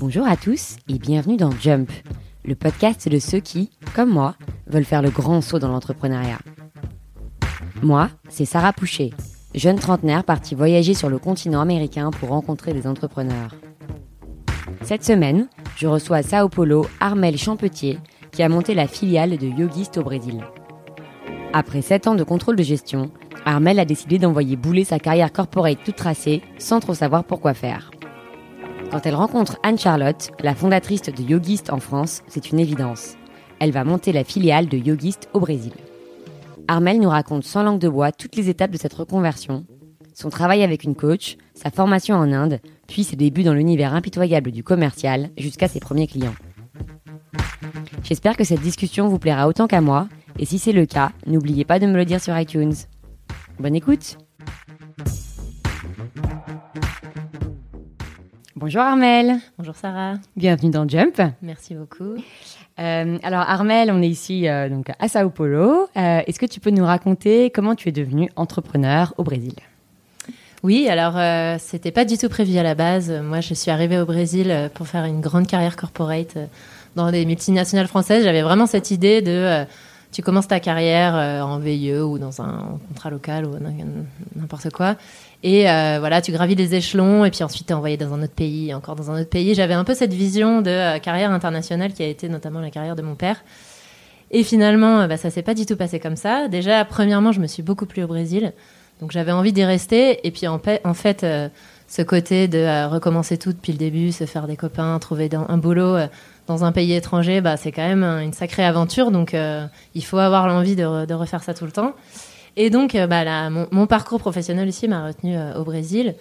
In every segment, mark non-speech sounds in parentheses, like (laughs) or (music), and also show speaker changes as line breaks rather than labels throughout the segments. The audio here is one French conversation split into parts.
Bonjour à tous et bienvenue dans Jump, le podcast de ceux qui, comme moi, veulent faire le grand saut dans l'entrepreneuriat. Moi, c'est Sarah Poucher, jeune trentenaire partie voyager sur le continent américain pour rencontrer des entrepreneurs. Cette semaine, je reçois à Sao Paulo Armel Champetier, qui a monté la filiale de Yogist au Brésil. Après 7 ans de contrôle de gestion, Armel a décidé d'envoyer bouler sa carrière corporate toute tracée sans trop savoir pourquoi faire. Quand elle rencontre Anne-Charlotte, la fondatrice de Yogist en France, c'est une évidence. Elle va monter la filiale de Yogist au Brésil. Armel nous raconte sans langue de bois toutes les étapes de cette reconversion, son travail avec une coach, sa formation en Inde, puis ses débuts dans l'univers impitoyable du commercial jusqu'à ses premiers clients. J'espère que cette discussion vous plaira autant qu'à moi, et si c'est le cas, n'oubliez pas de me le dire sur iTunes. Bonne écoute Bonjour Armel
Bonjour Sarah
Bienvenue dans Jump
Merci beaucoup.
Euh, alors Armel, on est ici euh, donc à Sao Paulo. Euh, Est-ce que tu peux nous raconter comment tu es devenue entrepreneur au Brésil?
Oui, alors euh, c'était pas du tout prévu à la base. Moi, je suis arrivée au Brésil pour faire une grande carrière corporate dans des multinationales françaises. J'avais vraiment cette idée de euh, tu commences ta carrière euh, en VIE ou dans un contrat local ou n'importe quoi. Et euh, voilà, tu gravis les échelons et puis ensuite tu es envoyé dans un autre pays, encore dans un autre pays. J'avais un peu cette vision de euh, carrière internationale qui a été notamment la carrière de mon père. Et finalement, bah, ça s'est pas du tout passé comme ça. Déjà, premièrement, je me suis beaucoup plu au Brésil. Donc j'avais envie d'y rester. Et puis en, fait, ce côté de recommencer tout depuis le début, se faire des copains, trouver un boulot dans un pays étranger, bah, c'est quand même une sacrée aventure. Donc euh, il faut avoir l'envie de, re- de refaire ça tout le temps. Et donc, euh, bah, mon, parcours professionnel ici m'a retenu euh, au Brésil.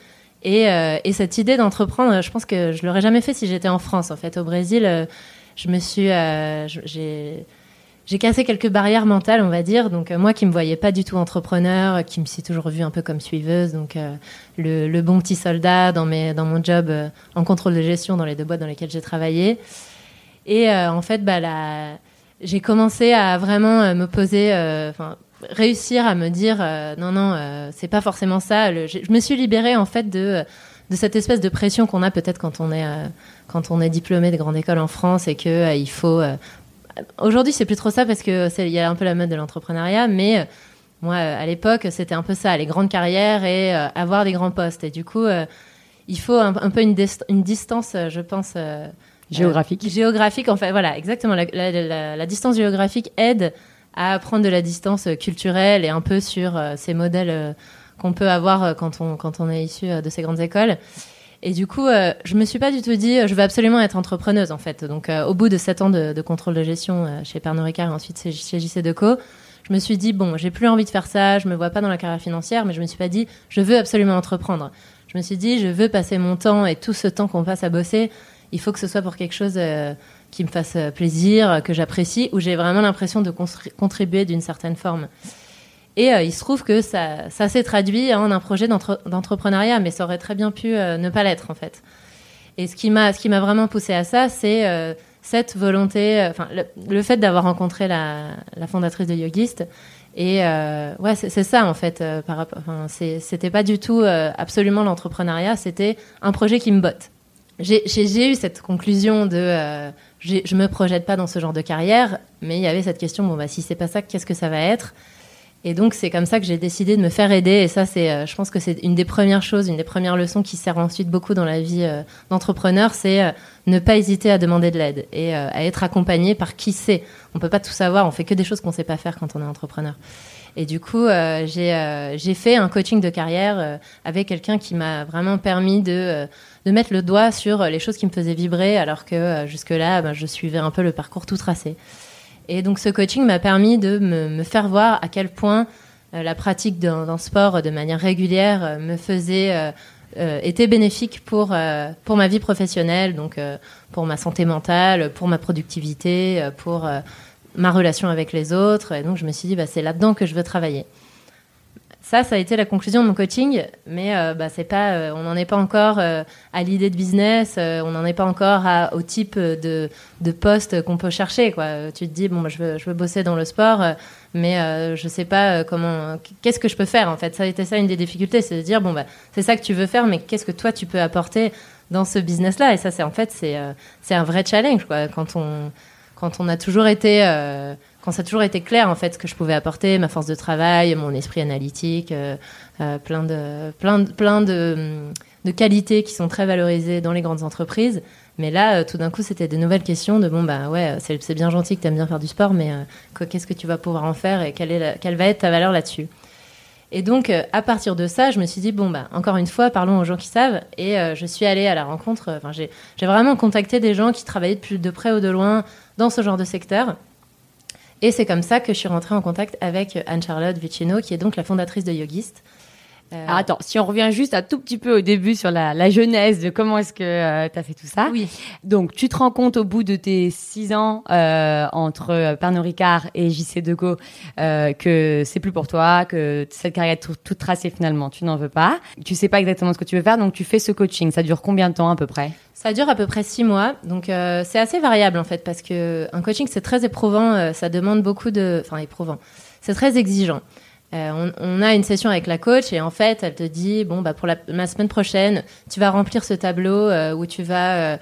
Et, et cette idée d'entreprendre, je pense que je l'aurais jamais fait si j'étais en France. En fait, au Brésil, je me suis, j'ai, cassé quelques barrières mentales, on va dire. Donc moi qui me voyais pas du tout entrepreneur, qui me suis toujours vue un peu comme suiveuse, donc le, bon petit soldat dans mon job en contrôle de gestion dans les deux boîtes dans lesquelles j'ai travaillé. Et euh, en fait, bah j'ai commencé à vraiment euh, me poser, euh, réussir à me dire non non, c'est pas forcément ça. Je me suis libérée en fait de cette espèce de pression qu'on a peut-être quand on est diplômé de grande école en France et que euh, faut Aujourd'hui, c'est plus trop ça parce que c'est- il y a un peu la mode de l'entrepreneuriat, mais moi, à l'époque, c'était un peu ça, les grandes carrières et avoir des grands postes. Et du coup, il faut un, peu une, dist- une distance, je pense,
Géographique
euh, géographique, en fait, voilà, exactement. La, la- la- la distance géographique aide à prendre de la distance euh, culturelle et un peu sur euh, ces modèles euh, qu'on peut avoir quand on, quand on est issu de ces grandes écoles. Et du coup, je me suis pas du tout dit, je veux absolument être entrepreneuse, en fait. Donc, au bout de sept ans de, de contrôle de gestion chez Pernod Ricard et ensuite chez, chez JC Deco, je me suis dit, bon, j'ai plus envie de faire ça, je me vois pas dans la carrière financière, mais je me suis pas dit, je veux absolument entreprendre. Je me suis dit, je veux passer mon temps et tout ce temps qu'on passe à bosser, il faut que ce soit pour quelque chose euh, qui me fasse euh, plaisir, euh, que j'apprécie, où j'ai vraiment l'impression de contribuer d'une certaine forme. Et il se trouve que ça, ça s'est traduit en un projet d'entre- d'entrepreneuriat, mais ça aurait très bien pu ne pas l'être en fait. Et ce qui m'a, vraiment poussé à ça, c'est cette volonté, enfin le, fait d'avoir rencontré la, fondatrice de Yogist. Et ouais, c'est ça en fait. par rapport, c'était pas du tout absolument l'entrepreneuriat, c'était un projet qui me botte. J'ai eu cette conclusion de, euh, je me projette pas dans ce genre de carrière, mais il y avait cette question, bon bah si c'est pas ça, qu'est-ce que ça va être? Et donc c'est comme ça que j'ai décidé de me faire aider. Et ça, c'est, euh, je pense que c'est une des premières choses, une des premières leçons qui sert ensuite beaucoup dans la vie euh, d'entrepreneur, c'est euh, ne pas hésiter à demander de l'aide et à être accompagné par qui sait. On peut pas tout savoir, on fait que des choses qu'on sait pas faire quand on est entrepreneur. Et du coup, euh, j'ai euh, j'ai fait un coaching de carrière euh, avec quelqu'un qui m'a vraiment permis de de mettre le doigt sur les choses qui me faisaient vibrer, alors que jusque-là, ben, je suivais un peu le parcours tout tracé. Et donc ce coaching m'a permis de me, me faire voir à quel point la pratique d'un sport de manière régulière me faisait était bénéfique pour pour ma vie professionnelle, donc pour ma santé mentale, pour ma productivité, pour ma relation avec les autres. Et donc je me suis dit bah, c'est là-dedans que je veux travailler. ça, ça a été la conclusion de mon coaching, mais euh, bah, c'est pas, euh, on n'en est pas encore euh, à l'idée de business, on n'en est pas encore au type de, poste qu'on peut chercher. Tu te dis, bon, bah, je, veux, bosser dans le sport, mais je sais pas comment, qu'est-ce que je peux faire en fait. Ça a été ça une des difficultés, c'est de dire, bon, bah, c'est ça que tu veux faire, mais qu'est-ce que toi tu peux apporter dans ce business-là? Et ça, c'est en fait, c'est, c'est un vrai challenge quoi, quand on, quand on a toujours été quand ça a toujours été clair en fait ce que je pouvais apporter, ma force de travail, mon esprit analytique, euh, euh, plein de plein de, plein de, de, qualités qui sont très valorisées dans les grandes entreprises. Mais là, euh, tout d'un coup, c'était des nouvelles questions de bon bah ouais, c'est bien gentil que tu aimes bien faire du sport, mais qu'est-ce que tu vas pouvoir en faire et quelle est quelle va être ta valeur là-dessus? Et donc, à partir de ça, je me suis dit, bon, bah, encore une fois, parlons aux gens qui savent. Et je suis allée à la rencontre. Enfin, j'ai vraiment contacté des gens qui travaillaient de, de près ou de loin dans ce genre de secteur. Et c'est comme ça que je suis rentrée en contact avec Anne-Charlotte Vicino, qui est donc la fondatrice de Yogist.
Euh... attends, si on revient juste un tout petit peu au début sur la, la genèse de comment est-ce que euh, tu as fait tout ça.
Oui.
Donc, tu te rends compte au bout de tes six ans euh, entre euh, Pernod Ricard et JC Deco euh, que c'est plus pour toi, que cette carrière toute, toute tracée finalement, tu n'en veux pas. Tu sais pas exactement ce que tu veux faire, donc tu fais ce coaching. Ça dure combien de temps à peu près?
Ça dure à peu près six mois, donc c'est assez variable en fait parce que un coaching c'est très éprouvant, ça demande beaucoup de, enfin éprouvant, c'est très exigeant. Euh, on, a une session avec la coach et en fait elle te dit bon bah pour la, semaine prochaine tu vas remplir ce tableau où tu vas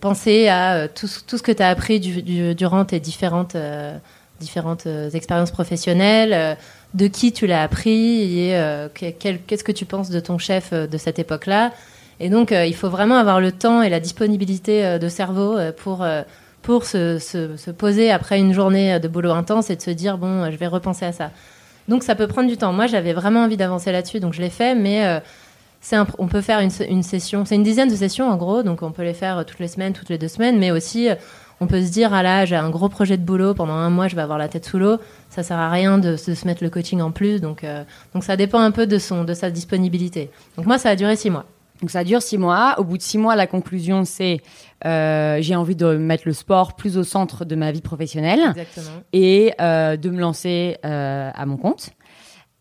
penser à tout, ce que tu as appris durant tes différentes différentes expériences professionnelles de qui tu l'as appris et qu'est-ce que tu penses de ton chef de cette époque-là. Et donc, euh, il faut vraiment avoir le temps et la disponibilité euh, de cerveau euh, pour, pour se, se, poser après une journée de boulot intense et de se dire, bon, je vais repenser à ça. Donc, ça peut prendre du temps. Moi, j'avais vraiment envie d'avancer là-dessus, donc je l'ai fait, mais c'est on peut faire une, une session, c'est une dizaine de sessions en gros, donc on peut les faire toutes les semaines, toutes les deux semaines, mais aussi on peut se dire ah là j'ai un gros projet de boulot pendant un mois je vais avoir la tête sous l'eau ça sert à rien de, se mettre le coaching en plus donc donc ça dépend un peu de son de sa disponibilité donc moi ça a duré six mois
donc ça dure six mois. Au bout de six mois, la conclusion c'est euh, j'ai envie de mettre le sport plus au centre de ma vie professionnelle
Exactement.
et euh, de me lancer euh, à mon compte.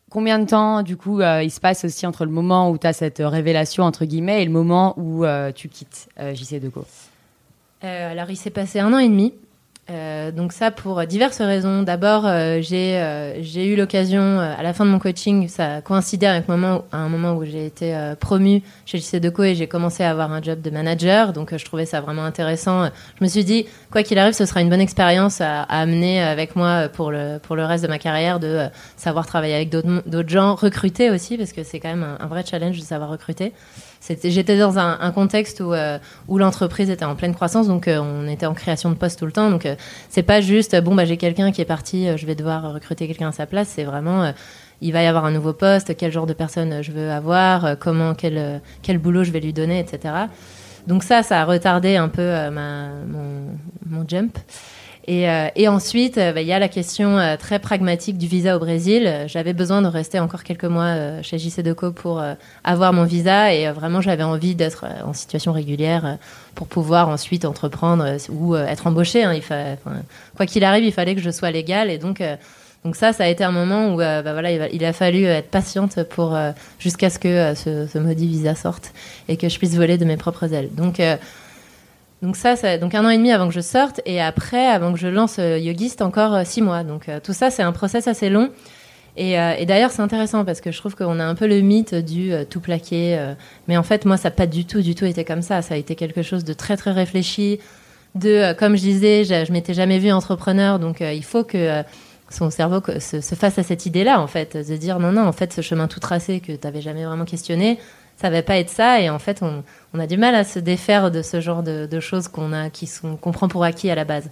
Combien de temps, du coup, euh, il se passe aussi entre le moment où tu as cette révélation, entre guillemets, et le moment où tu quittes JC Deco?
Alors, il s'est passé un an et demi. Euh, donc ça pour diverses raisons. D'abord, euh, j'ai euh, j'ai eu l'occasion à la fin de mon coaching, ça coïncidait avec un moment où j'ai été promue chez JC Deco et j'ai commencé à avoir un job de manager. Donc je trouvais ça vraiment intéressant. Je me suis dit, quoi qu'il arrive, ce sera une bonne expérience à, amener avec moi pour le pour le reste de ma carrière, de savoir travailler avec d'autres gens, recruter aussi parce que c'est quand même un vrai challenge de savoir recruter j'étais dans un, contexte où, euh, où l'entreprise était en pleine croissance, donc euh, on était en création de postes tout le temps. Donc euh, c'est pas juste bon bah j'ai quelqu'un qui est parti, je vais devoir recruter quelqu'un à sa place. C'est vraiment il va y avoir un nouveau poste, quel genre de personne je veux avoir, comment quel quel boulot je vais lui donner, etc. Donc ça, ça a retardé un peu ma, mon, mon jump. Et, euh, et ensuite, euh, bah, il y a la question euh, très pragmatique du visa au Brésil. J'avais besoin de rester encore quelques mois chez JC Deco pour avoir mon visa et vraiment j'avais envie d'être en situation régulière pour pouvoir ensuite entreprendre ou être embauché. Hein. Il quoi qu'il arrive, il fallait que je sois légale et donc donc ça, ça a été un moment où bah voilà, il, a fallu être patiente pour jusqu'à ce que ce, ce, maudit visa sorte et que je puisse voler de mes propres ailes. Donc donc ça, ça, donc un an et demi avant que je sorte et après, avant que je lance euh, Yogist, encore euh, six mois. Donc euh, tout ça, c'est un process assez long. Et, et d'ailleurs, c'est intéressant parce que je trouve qu'on a un peu le mythe du tout plaqué. mais en fait, moi, ça n'a pas du tout, du tout été comme ça. Ça a été quelque chose de très, très réfléchi. De, comme je disais, je, je m'étais jamais vue entrepreneur, donc il faut que son cerveau se, se fasse à cette idée-là, en fait, de dire non, non, en fait, ce chemin tout tracé que tu n'avais jamais vraiment questionné, ça va pas être ça. Et en fait, on, a du mal à se défaire de ce genre de, choses qu'on a, qu'on prend pour acquis à la base.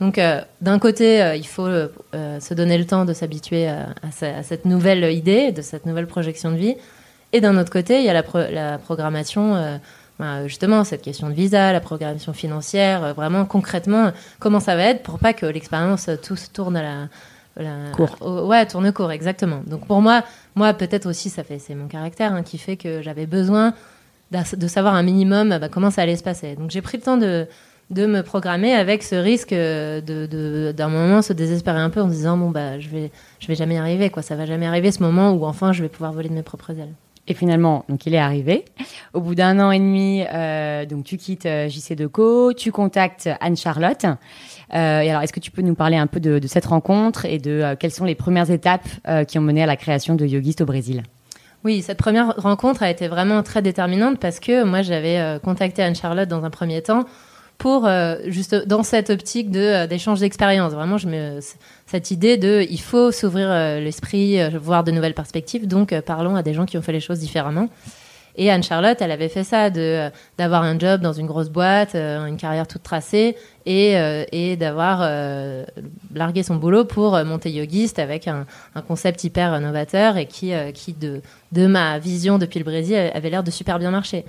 Donc, euh, d'un côté, euh, il faut euh, se donner le temps de s'habituer à, cette nouvelle idée, de cette nouvelle projection de vie. Et d'un autre côté, il y a la, la programmation, bah, justement, cette question de visa, la programmation financière, vraiment concrètement, comment ça va être pour pas que l'expérience tout se tourne à la,
court.
ouais, tourne court, exactement. Donc pour moi, moi peut-être aussi, ça fait, c'est mon caractère hein, qui fait que j'avais besoin de savoir un minimum bah, comment ça allait se passer. Donc j'ai pris le temps de, de me programmer avec ce risque de, d'un moment se désespérer un peu en se disant bon bah je vais je vais jamais y arriver quoi ça va jamais arriver ce moment où enfin je vais pouvoir voler de mes propres ailes
et finalement, donc il est arrivé. Au bout d'un an et demi, euh, donc tu quittes euh, JC Deco, tu contactes Anne Charlotte. Euh, alors, est-ce que tu peux nous parler un peu de, cette rencontre et de euh, quelles sont les premières étapes euh, qui ont mené à la création de Yogist au Brésil?
Oui, cette première rencontre a été vraiment très déterminante parce que moi j'avais contacté Anne Charlotte dans un premier temps pour juste dans cette optique de d'échange d'expérience. Vraiment, cette idée de il faut s'ouvrir l'esprit, voir de nouvelles perspectives. Donc, parlons à des gens qui ont fait les choses différemment. Et Anne Charlotte, elle avait fait ça de d'avoir un job dans une grosse boîte, une carrière toute tracée, et et d'avoir largué son boulot pour monter yogiste avec un, concept hyper novateur et qui qui de de ma vision depuis le Brésil avait l'air de super bien marcher.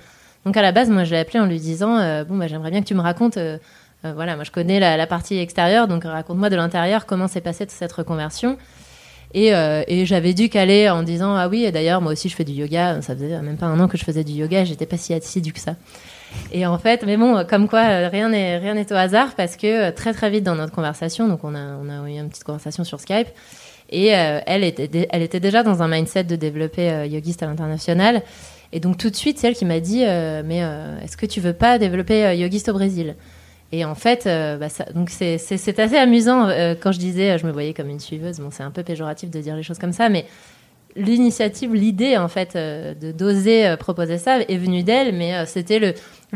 Donc à la base, moi, je l'ai appelé en lui disant euh, bon, bah, j'aimerais bien que tu me racontes. Euh, euh, voilà, moi, je connais la, partie extérieure, donc raconte-moi de l'intérieur comment s'est passée cette reconversion. Et, j'avais dû caler en disant ah oui, d'ailleurs moi aussi je fais du yoga. Ça faisait même pas un an que je faisais du yoga, j'étais pas si assidue que ça. Et en fait, mais bon, comme quoi rien n'est rien au hasard parce que très très vite dans notre conversation, donc on a on a eu une petite conversation sur Skype. Et elle, était, elle était déjà dans un mindset de développer yogiste à l'international. Et donc tout de suite, c'est elle qui m'a dit euh, Mais euh, est-ce que tu veux pas développer euh, Yogist au Brésil? Et en fait, bah, ça, donc c'est assez amusant quand je disais je me voyais comme une suiveuse. Bon, c'est un peu péjoratif de dire les choses comme ça, mais l'initiative, l'idée en fait de d'oser proposer ça est venue d'elle, mais c'était le,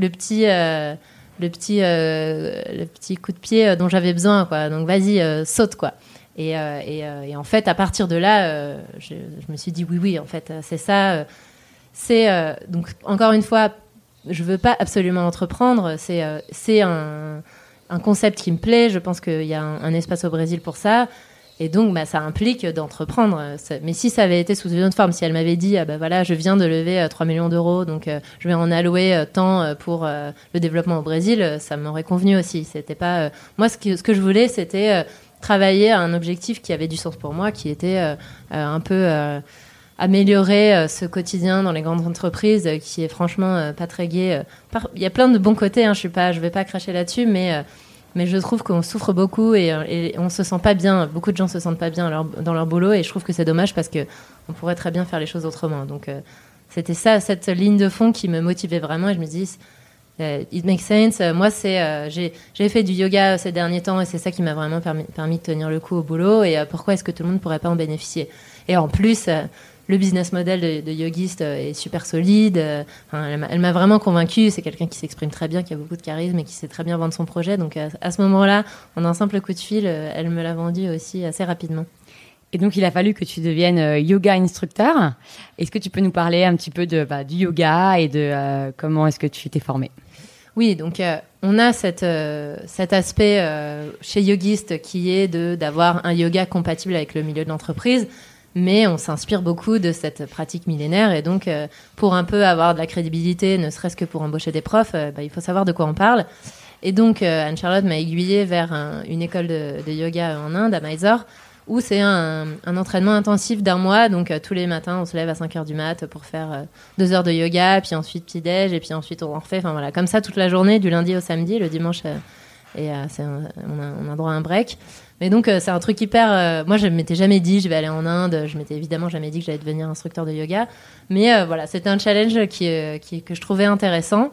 petit le petit le petit coup de pied dont j'avais besoin. Donc vas-y, saute quoi. Et, en fait, à partir de là, je, je, me suis dit oui, oui, en fait, c'est ça c'est euh, donc encore une fois, je veux pas absolument entreprendre. C'est euh, un, concept qui me plaît. Je pense qu'il y a un, espace au Brésil pour ça. Et donc, bah, ça implique d'entreprendre. Mais si ça avait été sous une autre forme, si elle m'avait dit, ah, bah, voilà, je viens de lever 3 euh, millions d'euros, donc je vais en allouer tant pour le développement au Brésil, ça m'aurait convenu aussi. C'était pas moi ce que, ce que je voulais, c'était travailler à un objectif qui avait du sens pour moi, qui était un peu améliorer euh, ce quotidien dans les grandes entreprises euh, qui est franchement euh, pas très gai. Il y a plein de bons côtés, hein, je suis pas, je vais pas cracher là-dessus, mais mais je trouve qu'on souffre beaucoup et, et, on se sent pas bien. Beaucoup de gens se sentent pas bien dans leur boulot et je trouve que c'est dommage parce que on pourrait très bien faire les choses autrement. Donc c'était ça, cette ligne de fond qui me motivait vraiment et je me dis it makes sense. Moi, c'est j'ai fait du yoga ces derniers temps et c'est ça qui m'a vraiment permis, permis, de tenir le coup au boulot. Et pourquoi est-ce que tout le monde pourrait pas en bénéficier? Et en plus, le business model de, Yogist euh, est super solide. Euh, elle m'a vraiment convaincue. C'est quelqu'un qui s'exprime très bien, qui a beaucoup de charisme et qui sait très bien vendre son projet. Donc à, ce moment-là, en un simple coup de fil, euh, elle me l'a vendu aussi assez rapidement.
Et donc, il a fallu que tu deviennes yoga instructeur. Est-ce que tu peux nous parler un petit peu de, bah, du yoga et de comment est-ce que tu t'es formé
Oui, donc on a cette, cet aspect chez Yogist qui est d'avoir un yoga compatible avec le milieu de l'entreprise mais on s'inspire beaucoup de cette pratique millénaire et donc euh, pour un peu avoir de la crédibilité, ne serait-ce que pour embaucher des profs, euh, bah, il faut savoir de quoi on parle. Et donc euh, Anne-Charlotte m'a aiguillée vers une école de, yoga en Inde, à Mysore, où c'est un, entraînement intensif d'un mois. Donc tous les matins, on se lève à 5 heures du mat pour faire deux heures de yoga, puis ensuite petit-déj, et puis ensuite on en refait. Enfin voilà, comme ça toute la journée, du lundi au samedi, le dimanche, on a droit à un break. Mais donc, euh, c'est un truc hyper. Euh, moi, je m'étais jamais dit, je vais aller en Inde. Je m'étais évidemment jamais dit que j'allais devenir instructeur de yoga. Mais euh, voilà, c'était un challenge qui, qui, que je trouvais intéressant.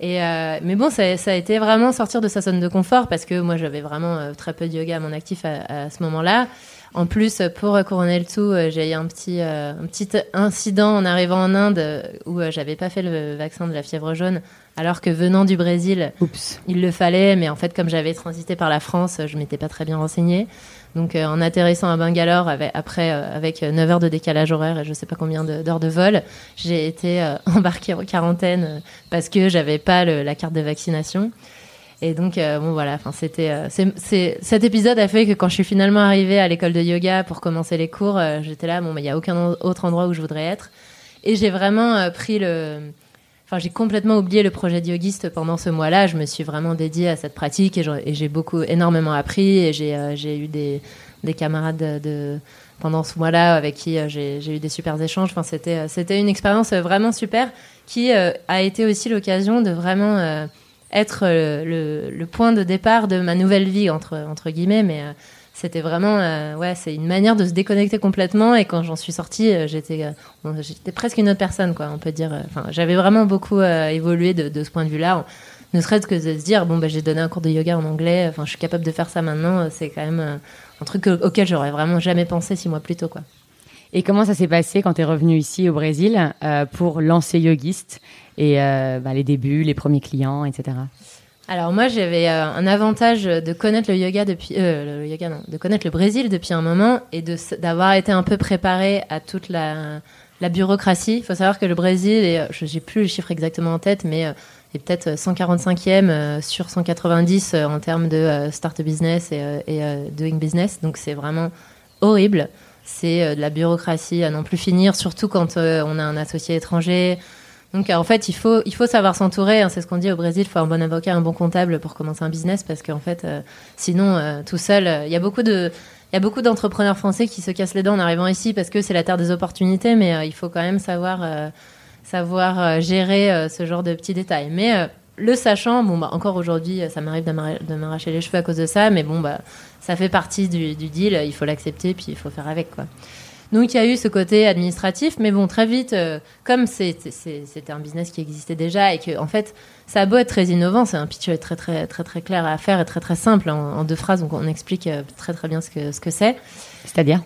Et mais bon, ça, ça, a été vraiment sortir de sa zone de confort parce que moi, j'avais vraiment très peu de yoga à mon actif à ce moment-là. En plus, pour couronner le tout, j'ai eu un petit, un petit incident en arrivant en Inde où j'avais pas fait le vaccin de la fièvre jaune alors que venant du Brésil, il le fallait, mais en fait, comme j'avais transité par la France, je m'étais pas très bien renseignée. Donc, euh, en atterrissant à Bangalore, avec, après, euh, avec 9 heures de décalage horaire et je sais pas combien d'heures de, vol, j'ai été euh, (laughs) embarquée en quarantaine parce que j'avais pas la carte de vaccination. Et donc, bon, voilà, enfin, c'était, c'est, cet épisode a fait que quand je suis finalement arrivée à l'école de yoga pour commencer les cours, j'étais là, bon, il y a aucun autre endroit où je voudrais être. Et j'ai vraiment pris le, Enfin, j'ai complètement oublié le projet de yogiste pendant ce mois-là. Je me suis vraiment dédiée à cette pratique et j'ai beaucoup, énormément appris. Et j'ai euh, eu des, des camarades de, pendant ce mois-là avec qui euh, j'ai eu des super échanges. Enfin, c'était une expérience vraiment super qui euh, a été aussi l'occasion de vraiment être le, le, point de départ de ma nouvelle vie entre entre guillemets, mais c'était vraiment ouais c'est une manière de se déconnecter complètement. Et quand j'en suis sortie j'étais j'étais presque une autre personne quoi on peut dire. Enfin j'avais vraiment beaucoup évolué de, de, ce point de vue là ne serait-ce que de se dire bon bah j'ai donné un cours de yoga en anglais enfin je suis capable de faire ça maintenant c'est quand même un truc auquel j'aurais vraiment jamais pensé six mois plus tôt quoi.
Et comment ça s'est passé quand tu es revenu ici au Brésil euh, pour lancer Yogiste et euh, bah, les débuts, les premiers clients, etc.
Alors moi j'avais euh, un avantage de connaître le yoga depuis le yoga non, de connaître le Brésil depuis un moment et d'avoir été un peu préparé à toute la, bureaucratie. Il faut savoir que le Brésil je n'ai plus le chiffre exactement en tête mais est peut-être 145e sur 190 en termes de start business et, et doing business. Donc c'est vraiment horrible c'est euh, de la bureaucratie à non plus finir, surtout quand euh, on a un associé étranger. Donc en fait, il faut, il faut savoir s'entourer. Hein, c'est ce qu'on dit au Brésil. Il faut un bon avocat, un bon comptable pour commencer un business parce qu'en fait, euh, sinon, tout seul, il y a beaucoup de, d'entrepreneurs français qui se cassent les dents en arrivant ici parce que c'est la terre des opportunités, mais il faut quand même savoir, savoir gérer ce genre de petits détails. Mais le sachant, bon, bah, encore aujourd'hui, ça m'arrive de m'arracher les cheveux à cause de ça, mais bon, bah, ça fait partie du, deal, il faut l'accepter, puis il faut faire avec, quoi. Donc il y a eu ce côté administratif, mais bon, très vite, euh, comme c'était un business qui existait déjà et que, en fait, ça a beau être très innovant, c'est un pitch très, très, très, très clair à faire et très, très simple en, deux phrases, donc on explique euh, très, très bien ce que ce que c'est.
C'est-à-dire?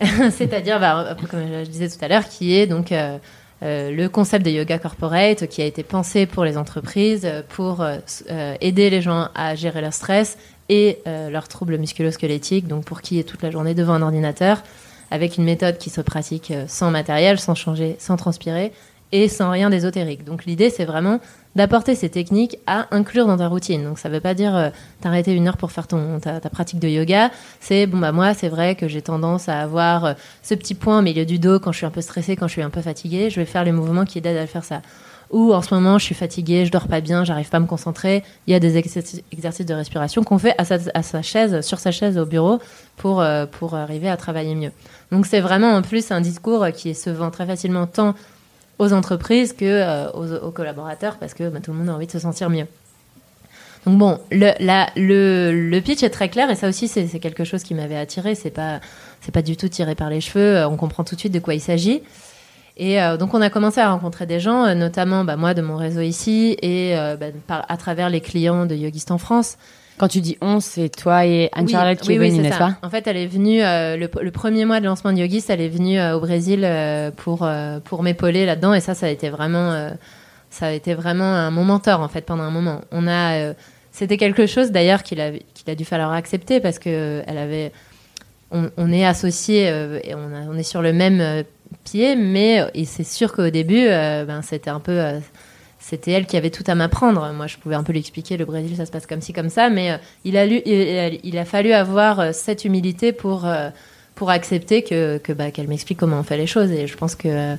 (laughs)
C'est-à-dire, bah, comme je disais tout à l'heure, qui est donc euh, le concept de yoga corporate qui a été pensé pour les entreprises, pour aider les gens à gérer leur stress et euh, leurs troubles musculo-squelettiques, donc pour qui est toute la journée devant un ordinateur, avec une méthode qui se pratique euh, sans matériel, sans changer, sans transpirer et sans rien d'ésotérique. Donc l'idée, c'est vraiment d'apporter ces techniques à inclure dans ta routine. Donc ça ne veut pas dire euh, t'arrêter une heure pour faire ton, ta, pratique de yoga. C'est, bon, bah moi, c'est vrai que j'ai tendance à avoir ce petit point au milieu du dos quand je suis un peu stressée, quand je suis un peu fatiguée. Je vais faire les mouvements qui aident à faire ça ou en ce moment je suis fatiguée, je dors pas bien, j'arrive pas à me concentrer, il y a des exercices de respiration qu'on fait à sa, chaise, sur sa chaise au bureau pour, euh, pour arriver à travailler mieux. Donc c'est vraiment en plus un discours qui se vend très facilement tant aux entreprises que euh, aux, collaborateurs parce que bah, tout le monde a envie de se sentir mieux. Donc bon, le, le, le pitch est très clair et ça aussi c'est quelque chose qui m'avait attiré. C'est pas c'est pas du tout tiré par les cheveux. On comprend tout de suite de quoi il s'agit. Et euh, donc on a commencé à rencontrer des gens, euh, notamment bah, moi de mon réseau ici et euh, bah, à travers les clients de Yogist en France.
Quand tu dis on, c'est toi et Anne-Charlotte qui
oui,
est venue, n'est-ce pas
En fait, elle est venue, le, premier mois de lancement de Yogist, elle est venue au Brésil pour, pour m'épauler là-dedans. Et ça, ça a été vraiment, ça a été vraiment mon mentor, en fait, pendant un moment. On a, c'était quelque chose d'ailleurs qu'il a, qu'il a dû falloir accepter parce que elle avait, on, est associés et on, on, est sur le même pied, mais euh, c'est sûr qu'au début, euh, ben, c'était un peu euh, c'était elle qui avait tout à m'apprendre. Moi, je pouvais un peu lui expliquer le Brésil, ça se passe comme ci, comme ça, mais il, a il, a fallu avoir cette humilité pour, pour accepter que bah, qu'elle m'explique comment on fait les choses. Et je pense que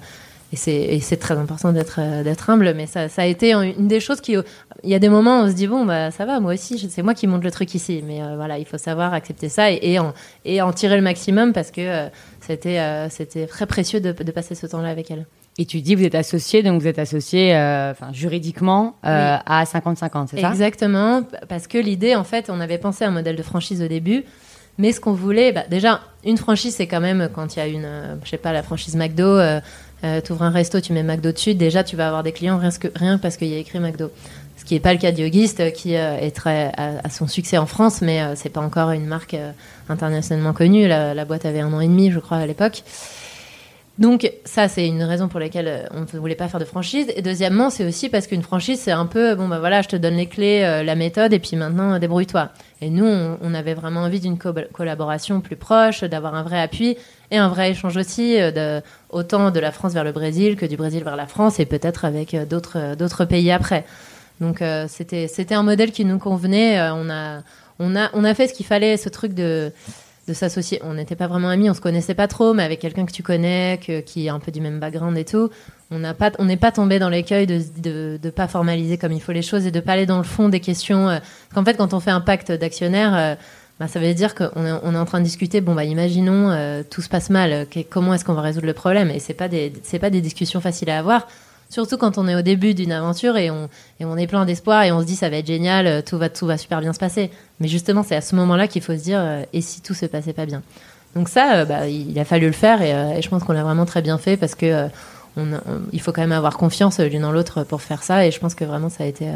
et c'est très important d'être d'être humble, mais ça, ça, a été une des choses qui. Il y a des moments où on se dit bon bah ça va, moi aussi, c'est moi qui monte le truc ici, mais voilà, il faut savoir accepter ça et, et, en, et en tirer le maximum parce que c'était euh, c'était très précieux de, passer ce temps-là avec elle.
Et tu dis vous êtes associé, donc vous êtes associé euh, enfin, juridiquement euh, à 50-50, c'est ça?
Exactement, parce que l'idée, en fait, on avait pensé à un modèle de franchise au début, mais ce qu'on voulait, bah, déjà, une franchise, c'est quand même quand il y a une, je sais pas, la franchise McDo, tu ouvres un resto, tu mets McDo dessus, déjà tu vas avoir des clients rien, que, rien parce qu'il y a écrit McDo. Ce qui n'est pas le cas de Yogist, qui est très à, son succès en France, mais c'est pas encore une marque internationalement connue. La, boîte avait un an et demi, je crois, à l'époque. Donc ça, c'est une raison pour laquelle euh, on ne voulait pas faire de franchise. Et deuxièmement, c'est aussi parce qu'une franchise, c'est un peu, bon, bah voilà, je te donne les clés, euh, la méthode, et puis maintenant, débrouille-toi. Et nous, on, avait vraiment envie d'une collaboration plus proche, d'avoir un vrai appui et un vrai échange aussi, euh, de, autant de la France vers le Brésil que du Brésil vers la France, et peut-être avec d'autres pays après. Donc c'était c'était un modèle qui nous convenait. on a on a, on a fait ce qu'il fallait, ce truc de, de s'associer. On n'était pas vraiment amis, on se connaissait pas trop, mais avec quelqu'un que tu connais, qui est un peu du même background et tout, on n'est pas tombé dans l'écueil de, de, pas formaliser comme il faut les choses et de pas aller dans le fond des questions. Euh, qu'en fait, quand on fait un pacte d'actionnaires, euh, bah, ça veut dire qu'on est, on est en train de discuter. Bon, bah, imaginons, euh, tout se passe mal. comment est-ce qu'on va résoudre le problème? Et c'est pas des, c'est pas des discussions faciles à avoir. Surtout quand on est au début d'une aventure et on, et on est plein d'espoir et on se dit ça va être génial, tout va, tout va super bien se passer. Mais justement, c'est à ce moment-là qu'il faut se dire et si tout se passait pas bien? Donc ça, bah, il a fallu le faire et, je pense qu'on l'a vraiment très bien fait parce que il faut quand même avoir confiance l'une en l'autre pour faire ça et je pense que vraiment ça a été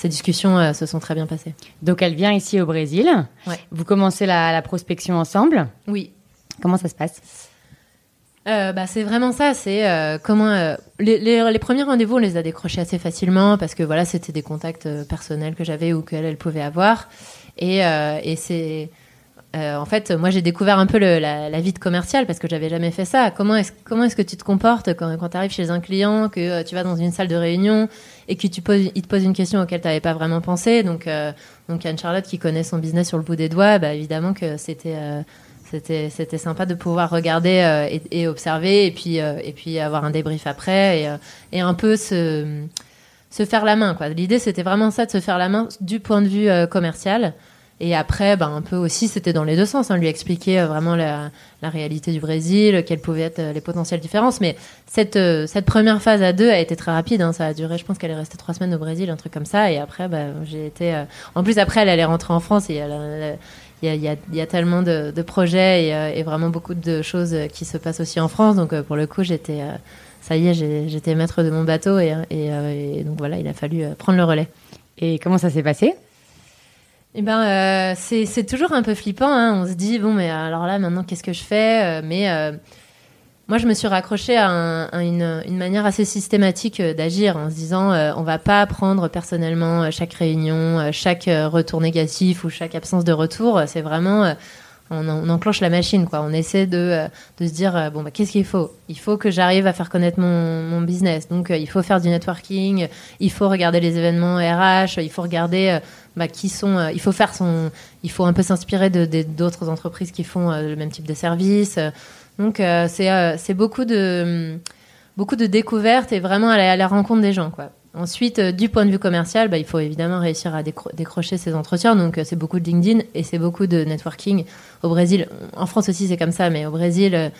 ces discussions euh, se sont très bien passées.
Donc elle vient ici au Brésil. Vous commencez la, prospection ensemble.
Oui.
Comment ça se passe?
Euh, bah, c'est vraiment ça. C'est euh, comment les, premiers rendez-vous, on les a décrochés assez facilement parce que voilà, c'était des contacts personnels que j'avais ou qu'elle elle pouvait avoir. Et, c'est euh, en fait, moi, j'ai découvert un peu la, vie de commercial parce que j'avais jamais fait ça. Comment est-ce comment est-ce que tu te comportes quand, quand tu arrives chez un client, que euh, tu vas dans une salle de réunion et que tu poses, il te pose une question auquel tu n'avais pas vraiment pensé? Donc, euh, donc Anne-Charlotte qui connaît son business sur le bout des doigts, bah, évidemment que c'était c'était c'était sympa de pouvoir regarder et, observer et puis et puis avoir un débrief après et, et un peu se se faire la main quoi. L'idée c'était vraiment ça de se faire la main du point de vue commercial. Et après, ben, un peu aussi, c'était dans les deux sens, hein, lui expliquer euh, vraiment la, la, réalité du Brésil, quelles pouvaient être euh, les potentielles différences. Mais cette, euh, cette première phase à deux a été très rapide. Hein, ça a duré, je pense qu'elle est restée trois semaines au Brésil, un truc comme ça. Et après, ben, j'ai été. En plus, après, elle allait rentrer en France et il y a, y, a, y a, tellement de, de projets et, et, vraiment beaucoup de choses qui se passent aussi en France. Donc, pour le coup, j'étais. ça y est, j'étais maître de mon bateau et, et, et donc voilà, il a fallu prendre le relais.
Et comment ça s'est passé?
Eh ben, euh, c'est toujours un peu flippant. Hein. On se dit bon, mais alors là, maintenant, qu'est-ce que je fais? Euh, Mais euh, moi, je me suis raccrochée à, une, manière assez systématique d'agir en se disant on va pas prendre personnellement chaque réunion, chaque retour négatif ou chaque absence de retour. C'est vraiment on, enclenche la machine, quoi. On essaie de, euh, se dire, euh, bon, bah, qu'est-ce qu'il faut? Il faut que j'arrive à faire connaître mon, business. Donc, euh, il faut faire du networking, il faut regarder les événements RH, il faut regarder bah, qui sont. il faut faire son. Il faut un peu s'inspirer de, d'autres entreprises qui font le même type de service. Donc, c'est, c'est beaucoup de beaucoup de découvertes et vraiment aller à la rencontre des gens, quoi. Ensuite, euh, du point de vue commercial, bah, il faut évidemment réussir à décrocher ces entretiens. Donc, euh, c'est beaucoup de LinkedIn et c'est beaucoup de networking au Brésil. En France aussi, c'est comme ça, mais au Brésil, euh,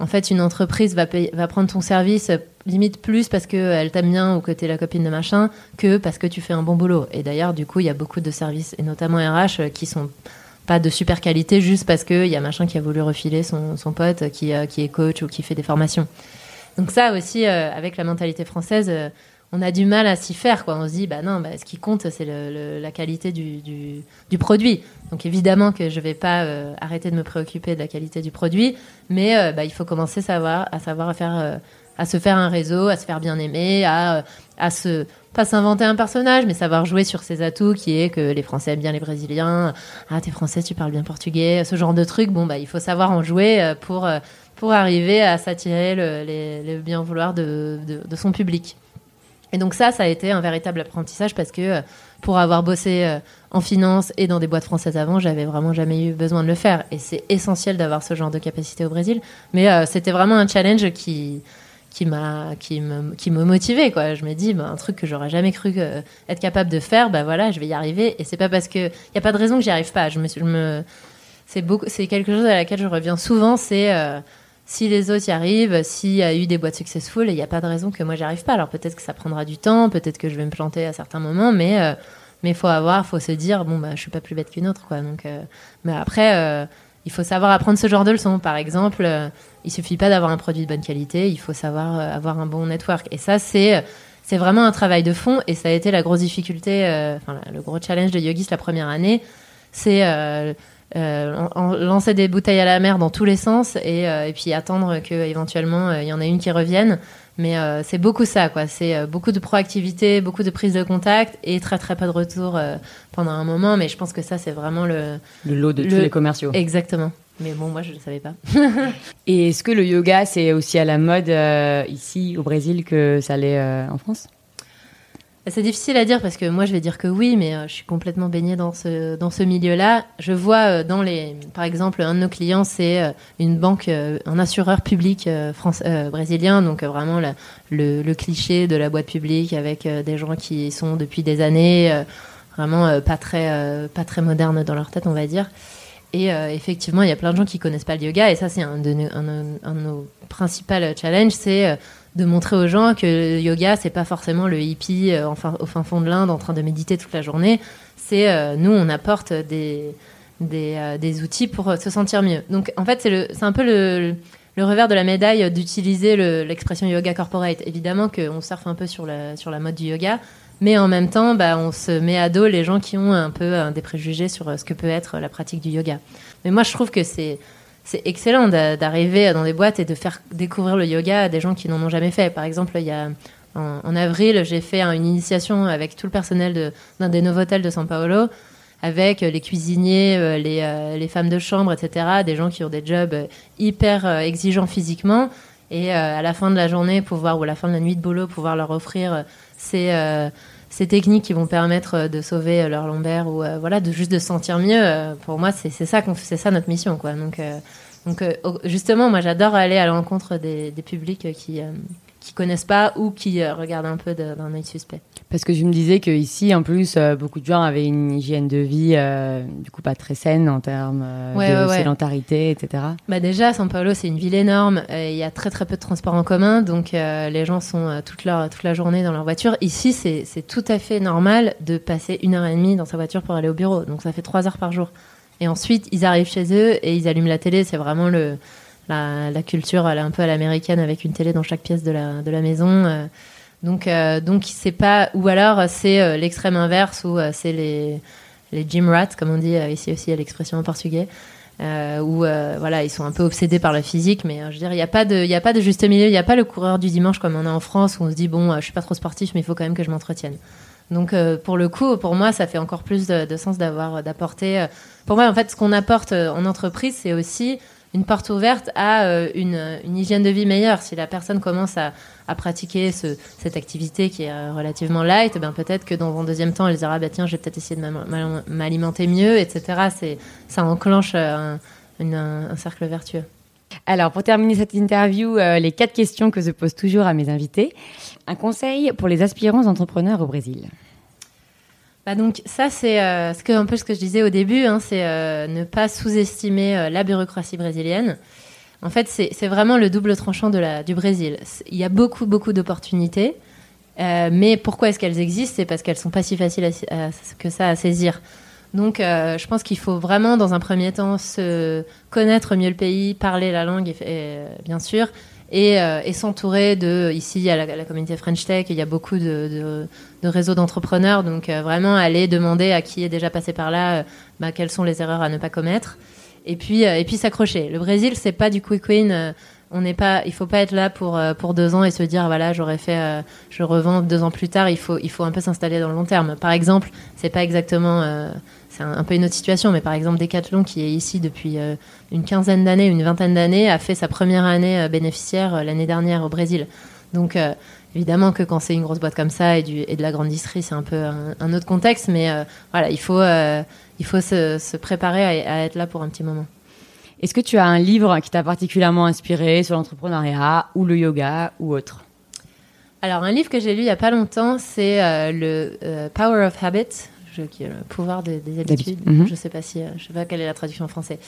en fait, une entreprise va, va prendre ton service limite plus parce qu'elle t'aime bien ou que t'es la copine de machin que parce que tu fais un bon boulot. Et d'ailleurs, du coup, il y a beaucoup de services, et notamment RH, qui sont pas de super qualité juste parce qu'il y a machin qui a voulu refiler son, son pote qui, qui est coach ou qui fait des formations. Donc ça aussi, avec la mentalité française on a du mal à s'y faire. Quoi. On se dit, bah non, bah, ce qui compte, c'est la qualité du, du, produit. Donc évidemment que je ne vais pas euh, arrêter de me préoccuper de la qualité du produit, mais euh, bah, il faut commencer à savoir, à savoir à faire, euh, à se faire un réseau, à se faire bien aimer, à, à se pas s'inventer un personnage, mais savoir jouer sur ses atouts, qui est que les Français aiment bien les Brésiliens. Ah, t'es Français, tu parles bien portugais, ce genre de truc. Bon, bah, il faut savoir en jouer pour pour arriver à s'attirer le, bien vouloir de, de son public. Et donc ça, ça a été un véritable apprentissage parce que euh, pour avoir bossé euh, en finance et dans des boîtes françaises avant, j'avais vraiment jamais eu besoin de le faire. Et c'est essentiel d'avoir ce genre de capacité au Brésil. Mais euh, c'était vraiment un challenge qui qui m'a qui me qui motivait quoi. Je me dis bah, un truc que j'aurais jamais cru être capable de faire, bah voilà, je vais y arriver. Et c'est pas parce que il y a pas de raison que j'y arrive pas. Je me, c'est beaucoup c'est quelque chose à laquelle je reviens souvent. C'est si les autres y arrivent, s'il y a eu des boîtes successful, il n'y a pas de raison que moi j'y arrive pas. Alors peut-être que ça prendra du temps, peut-être que je vais me planter à certains moments, mais euh, mais faut avoir, faut se dire bon bah je suis pas plus bête qu'une autre quoi. Donc euh, mais après euh, il faut savoir apprendre ce genre de leçons. Par exemple, euh, il suffit pas d'avoir un produit de bonne qualité, il faut savoir avoir un bon network. Et ça c'est c'est vraiment un travail de fond et ça a été la grosse difficulté, enfin le gros challenge de Yogis la première année, c'est euh, lancer des bouteilles à la mer dans tous les sens et, euh, puis attendre qu'éventuellement euh, il y en ait une qui revienne. Mais euh, c'est beaucoup ça, quoi. C'est beaucoup de proactivité, beaucoup de prise de contact et très très peu de retour pendant un moment. Mais je pense que ça, c'est vraiment le...
Le lot de tous les commerciaux.
Exactement. Mais bon, moi, je ne le savais pas. (laughs)
et est-ce que le yoga, c'est aussi à la mode ici au Brésil que ça l'est en France?
C'est difficile à dire parce que moi je vais dire que oui, mais euh, je suis complètement baignée dans ce, dans ce milieu-là. Je vois euh, dans les, par exemple, un de nos clients c'est euh, une banque, un assureur public brésilien, donc vraiment le, cliché de la boîte publique avec des gens qui sont depuis des années, vraiment pas très, pas très modernes dans leur tête, on va dire. Et effectivement, il y a plein de gens qui connaissent pas le yoga, et ça c'est un de nos, un, principaux challenges, c'est de montrer aux gens que le yoga, c'est pas forcément le hippie euh, enfin, au fin fond de l'Inde en train de méditer toute la journée. C'est euh, nous, on apporte des, des, euh, des, outils pour se sentir mieux. Donc en fait, c'est un peu le, le, revers de la médaille d'utiliser l'expression yoga corporate. Évidemment qu'on surfe un peu sur la, sur la mode du yoga, mais en même temps, bah, on se met à dos les gens qui ont un peu des préjugés sur ce que peut être la pratique du yoga. Mais moi, je trouve que c'est c'est excellent d'arriver dans des boîtes et de faire découvrir le yoga à des gens qui n'en ont jamais fait. Par exemple, il y a en, avril, j'ai fait une initiation avec tout le personnel d'un des Novotel de São Paulo, avec les cuisiniers, euh, les, euh, les, femmes de chambre, etc. Des gens qui ont des jobs hyper euh, exigeants physiquement. Et à la fin de la journée, pouvoir, ou à la fin de la nuit de boulot, pouvoir leur offrir ces, ces techniques qui vont permettre de sauver leur lombaire ou voilà, de juste de se sentir mieux. pour moi, c'est ça, c'est ça notre mission. Quoi. Donc, donc justement, moi, j'adore aller à l'encontre des, des, publics qui qui connaissent pas ou qui euh, regardent un peu d'un œil suspect.
Parce que je me disais qu'ici, en plus, euh, beaucoup de gens avaient une hygiène de vie, euh, du coup, pas très saine en termes de sédentarité, etc.
Bah déjà, São Paulo, c'est une ville énorme. Il y a très très peu de transports en commun, donc les gens sont toute, leur, toute la journée dans leur voiture. Ici, c'est tout à fait normal de passer une heure et demie dans sa voiture pour aller au bureau. Donc ça fait trois heures par jour. Et ensuite, ils arrivent chez eux et ils allument la télé. C'est vraiment le la, culture, elle est un peu à l'américaine avec une télé dans chaque pièce de la, de la maison. Euh. donc, euh, donc c'est pas. Ou alors, c'est euh, l'extrême inverse où c'est les, les gym rats, comme on dit ici aussi à l'expression en portugais. où voilà, ils sont un peu obsédés par la physique, mais je veux dire, il n'y a pas de, il a pas de juste milieu, il n'y a pas le coureur du dimanche comme on a en France où on se dit bon, je suis pas trop sportif, mais il faut quand même que je m'entretienne. Donc pour le coup, pour moi, ça fait encore plus de, de sens d'avoir d'apporter. pour moi, en fait, ce qu'on apporte en entreprise, c'est aussi une porte ouverte à euh, une, hygiène de vie meilleure. Si la personne commence à, pratiquer ce, cette activité qui est euh, relativement light, eh ben peut-être que dans un deuxième temps, elle dira bah, tiens, je vais peut-être essayer de m'alimenter mieux, etc. C'est, ça enclenche euh, un, cercle vertueux.
Alors, pour terminer cette interview, les quatre questions que je pose toujours à mes invités. Un conseil pour les aspirants entrepreneurs au Brésil
bah donc ça c'est euh, un peu ce que je disais au début, hein, c'est euh, ne pas sous-estimer euh, la bureaucratie brésilienne. En fait, c'est vraiment le double tranchant du Brésil. Il y a beaucoup beaucoup d'opportunités, mais pourquoi est-ce qu'elles existent? C'est parce qu'elles sont pas si faciles que ça à saisir. Donc, je pense qu'il faut vraiment, dans un premier temps, se connaître mieux le pays, parler la langue, bien sûr, euh, et, s'entourer de ici à la, communauté French Tech il y a beaucoup de, réseaux d'entrepreneurs. Donc euh, vraiment aller demander à qui est déjà passé par là euh, bah, quelles sont les erreurs à ne pas commettre. Et puis et puis s'accrocher. Le Brésil c'est pas du quick win on n'est pas il faut pas être là pour pour deux ans et se dire voilà j'aurais fait je revends deux ans plus tard il faut il faut un peu s'installer dans le long terme. Par exemple c'est pas exactement c'est un, peu une autre situation, mais par exemple Decathlon, qui est ici depuis euh, une quinzaine d'années, une vingtaine d'années, a fait sa première année euh, bénéficiaire euh, l'année dernière au Brésil. Donc évidemment que quand c'est une grosse boîte comme ça et, du, et de la grande distrie, c'est un peu un, autre contexte, mais voilà, il faut, il faut se, préparer à, être là pour un petit moment.
Est-ce que tu as un livre qui t'a particulièrement inspiré sur l'entrepreneuriat ou le yoga ou autre?
Alors, un livre que j'ai lu il n'y a pas longtemps, c'est le Power of Habit qui est le pouvoir des, habitudes. Mhm. Je sais pas si, euh, je sais pas quelle est la traduction en français.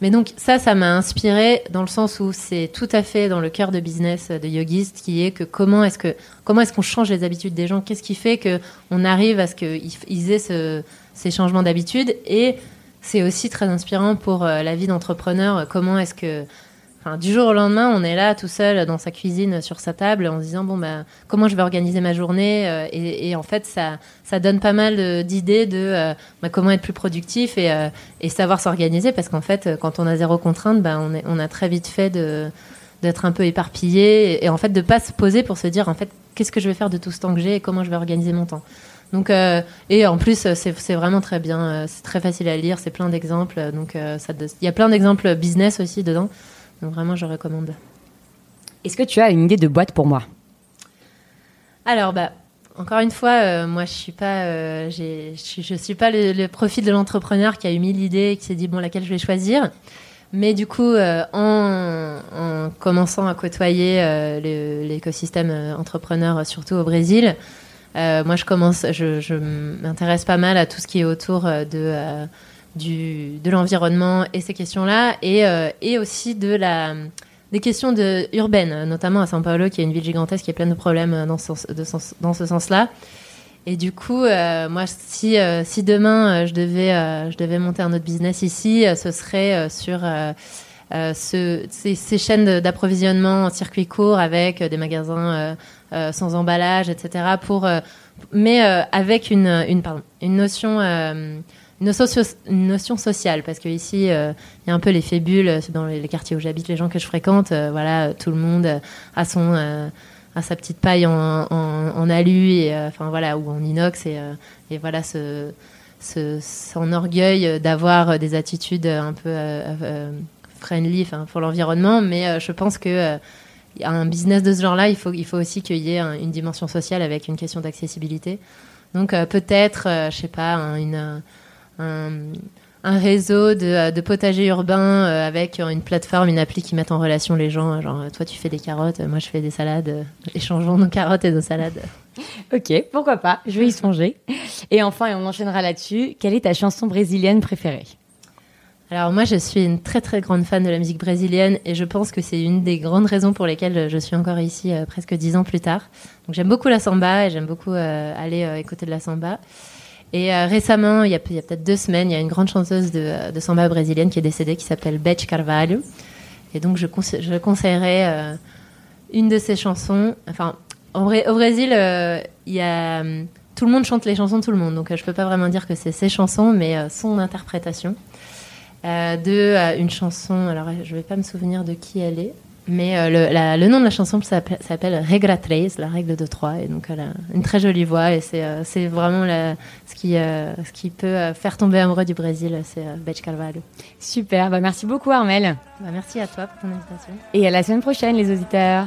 Mais donc ça, ça m'a inspiré dans le sens où c'est tout à fait dans le cœur de business de yogiste, qui est que comment est-ce que comment est-ce qu'on change les habitudes des gens? Qu'est-ce qui fait que on arrive à ce qu'ils aient ce, ces changements d'habitude Et c'est aussi très inspirant pour euh, la vie d'entrepreneur. Comment est-ce que du jour au lendemain, on est là tout seul dans sa cuisine, sur sa table, en se disant bon bah comment je vais organiser ma journée euh, et, en fait ça ça donne pas mal d'idées de euh, bah, comment être plus productif et, euh, et savoir s'organiser parce qu'en fait quand on a zéro contrainte, bah, on, a très vite fait de d'être un peu éparpillé et, en fait de pas se poser pour se dire en fait qu'est-ce que je vais faire de tout ce temps que j'ai et comment je vais organiser mon temps. Donc et en plus c'est vraiment très bien, c'est très facile à lire, c'est plein d'exemples donc il y a plein d'exemples business aussi dedans. Donc vraiment, je recommande.
Est-ce que tu as une idée de boîte pour moi
Alors, bah, encore une fois, euh, moi, je suis pas, euh, je, suis pas le, profil de l'entrepreneur qui a eu mille idées et qui s'est dit bon, laquelle je vais choisir. Mais du coup, euh, en, commençant à côtoyer l'écosystème entrepreneur, surtout au Brésil, moi, je commence, je, je m'intéresse pas mal à tout ce qui est autour de du, de l'environnement et ces questions-là, et, euh, et aussi de la, des questions de, urbaines, notamment à São Paulo, qui est une ville gigantesque qui est pleine de problèmes dans ce, de sens, dans ce sens-là. Et du coup, euh, moi, si, euh, si demain je, devais, je devais monter un autre business ici, ce serait sur ce, ces, ces chaînes d'approvisionnement en circuit court avec des magasins sans emballage, etc. Pour, mais avec une, une, pardon, une notion. Une notion, sociale parce que ici euh, il y a un peu l'effet bulle euh, dans les, les quartiers où j'habite les gens que je fréquente euh, voilà tout le monde a son euh, sa petite paille en, en, en alu et enfin voilà ou en inox et, et voilà ce, ce son orgueil d'avoir des attitudes un peu friendly pour l'environnement mais je pense que un business de ce genre-là, il faut, il faut aussi qu'il y ait un- une dimension sociale avec une question d'accessibilité. Donc peut-être, je sais pas, un, une, un, un réseau de, de potagers urbains euh, avec une plateforme, une appli qui met en relation les gens. Genre, euh, toi tu fais des carottes, euh, moi je fais des salades. échangeons nos carottes et nos salades. (laughs)
Ok, pourquoi pas, je vais y songer. Et enfin, et on enchaînera là-dessus, quelle est ta chanson brésilienne préférée?
Alors moi, je suis une très très grande fan de la musique brésilienne et je pense que c'est une des grandes raisons pour lesquelles je suis encore ici euh, presque dix ans plus tard. Donc j'aime beaucoup la samba et j'aime beaucoup euh, aller euh, écouter de la samba. Et euh, récemment, il y a, peut-être deux semaines, il y a une grande chanteuse de, de samba brésilienne qui est décédée qui s'appelle Beth Carvalho. Et donc je, conse- je conseillerais euh, une de ses chansons. Enfin, au, Bré- au Brésil, euh, y a hum, tout le monde chante les chansons de tout le monde. Donc je peux pas vraiment dire que c'est ses chansons, mais son interprétation de une chanson. Alors, je vais pas me souvenir de qui elle est, mais euh, le, la- le nom de la chanson s'appelle Regra 13, la règle de 3. Et donc, elle a une très jolie voix et c'est euh, vraiment la- ce, qui, euh, ce qui peut euh, faire tomber amoureux du Brésil, c'est euh, Beth Carvalho.
Super, bah merci beaucoup Armel.
Bah, merci à toi pour ton invitation.
Et à la semaine prochaine les auditeurs.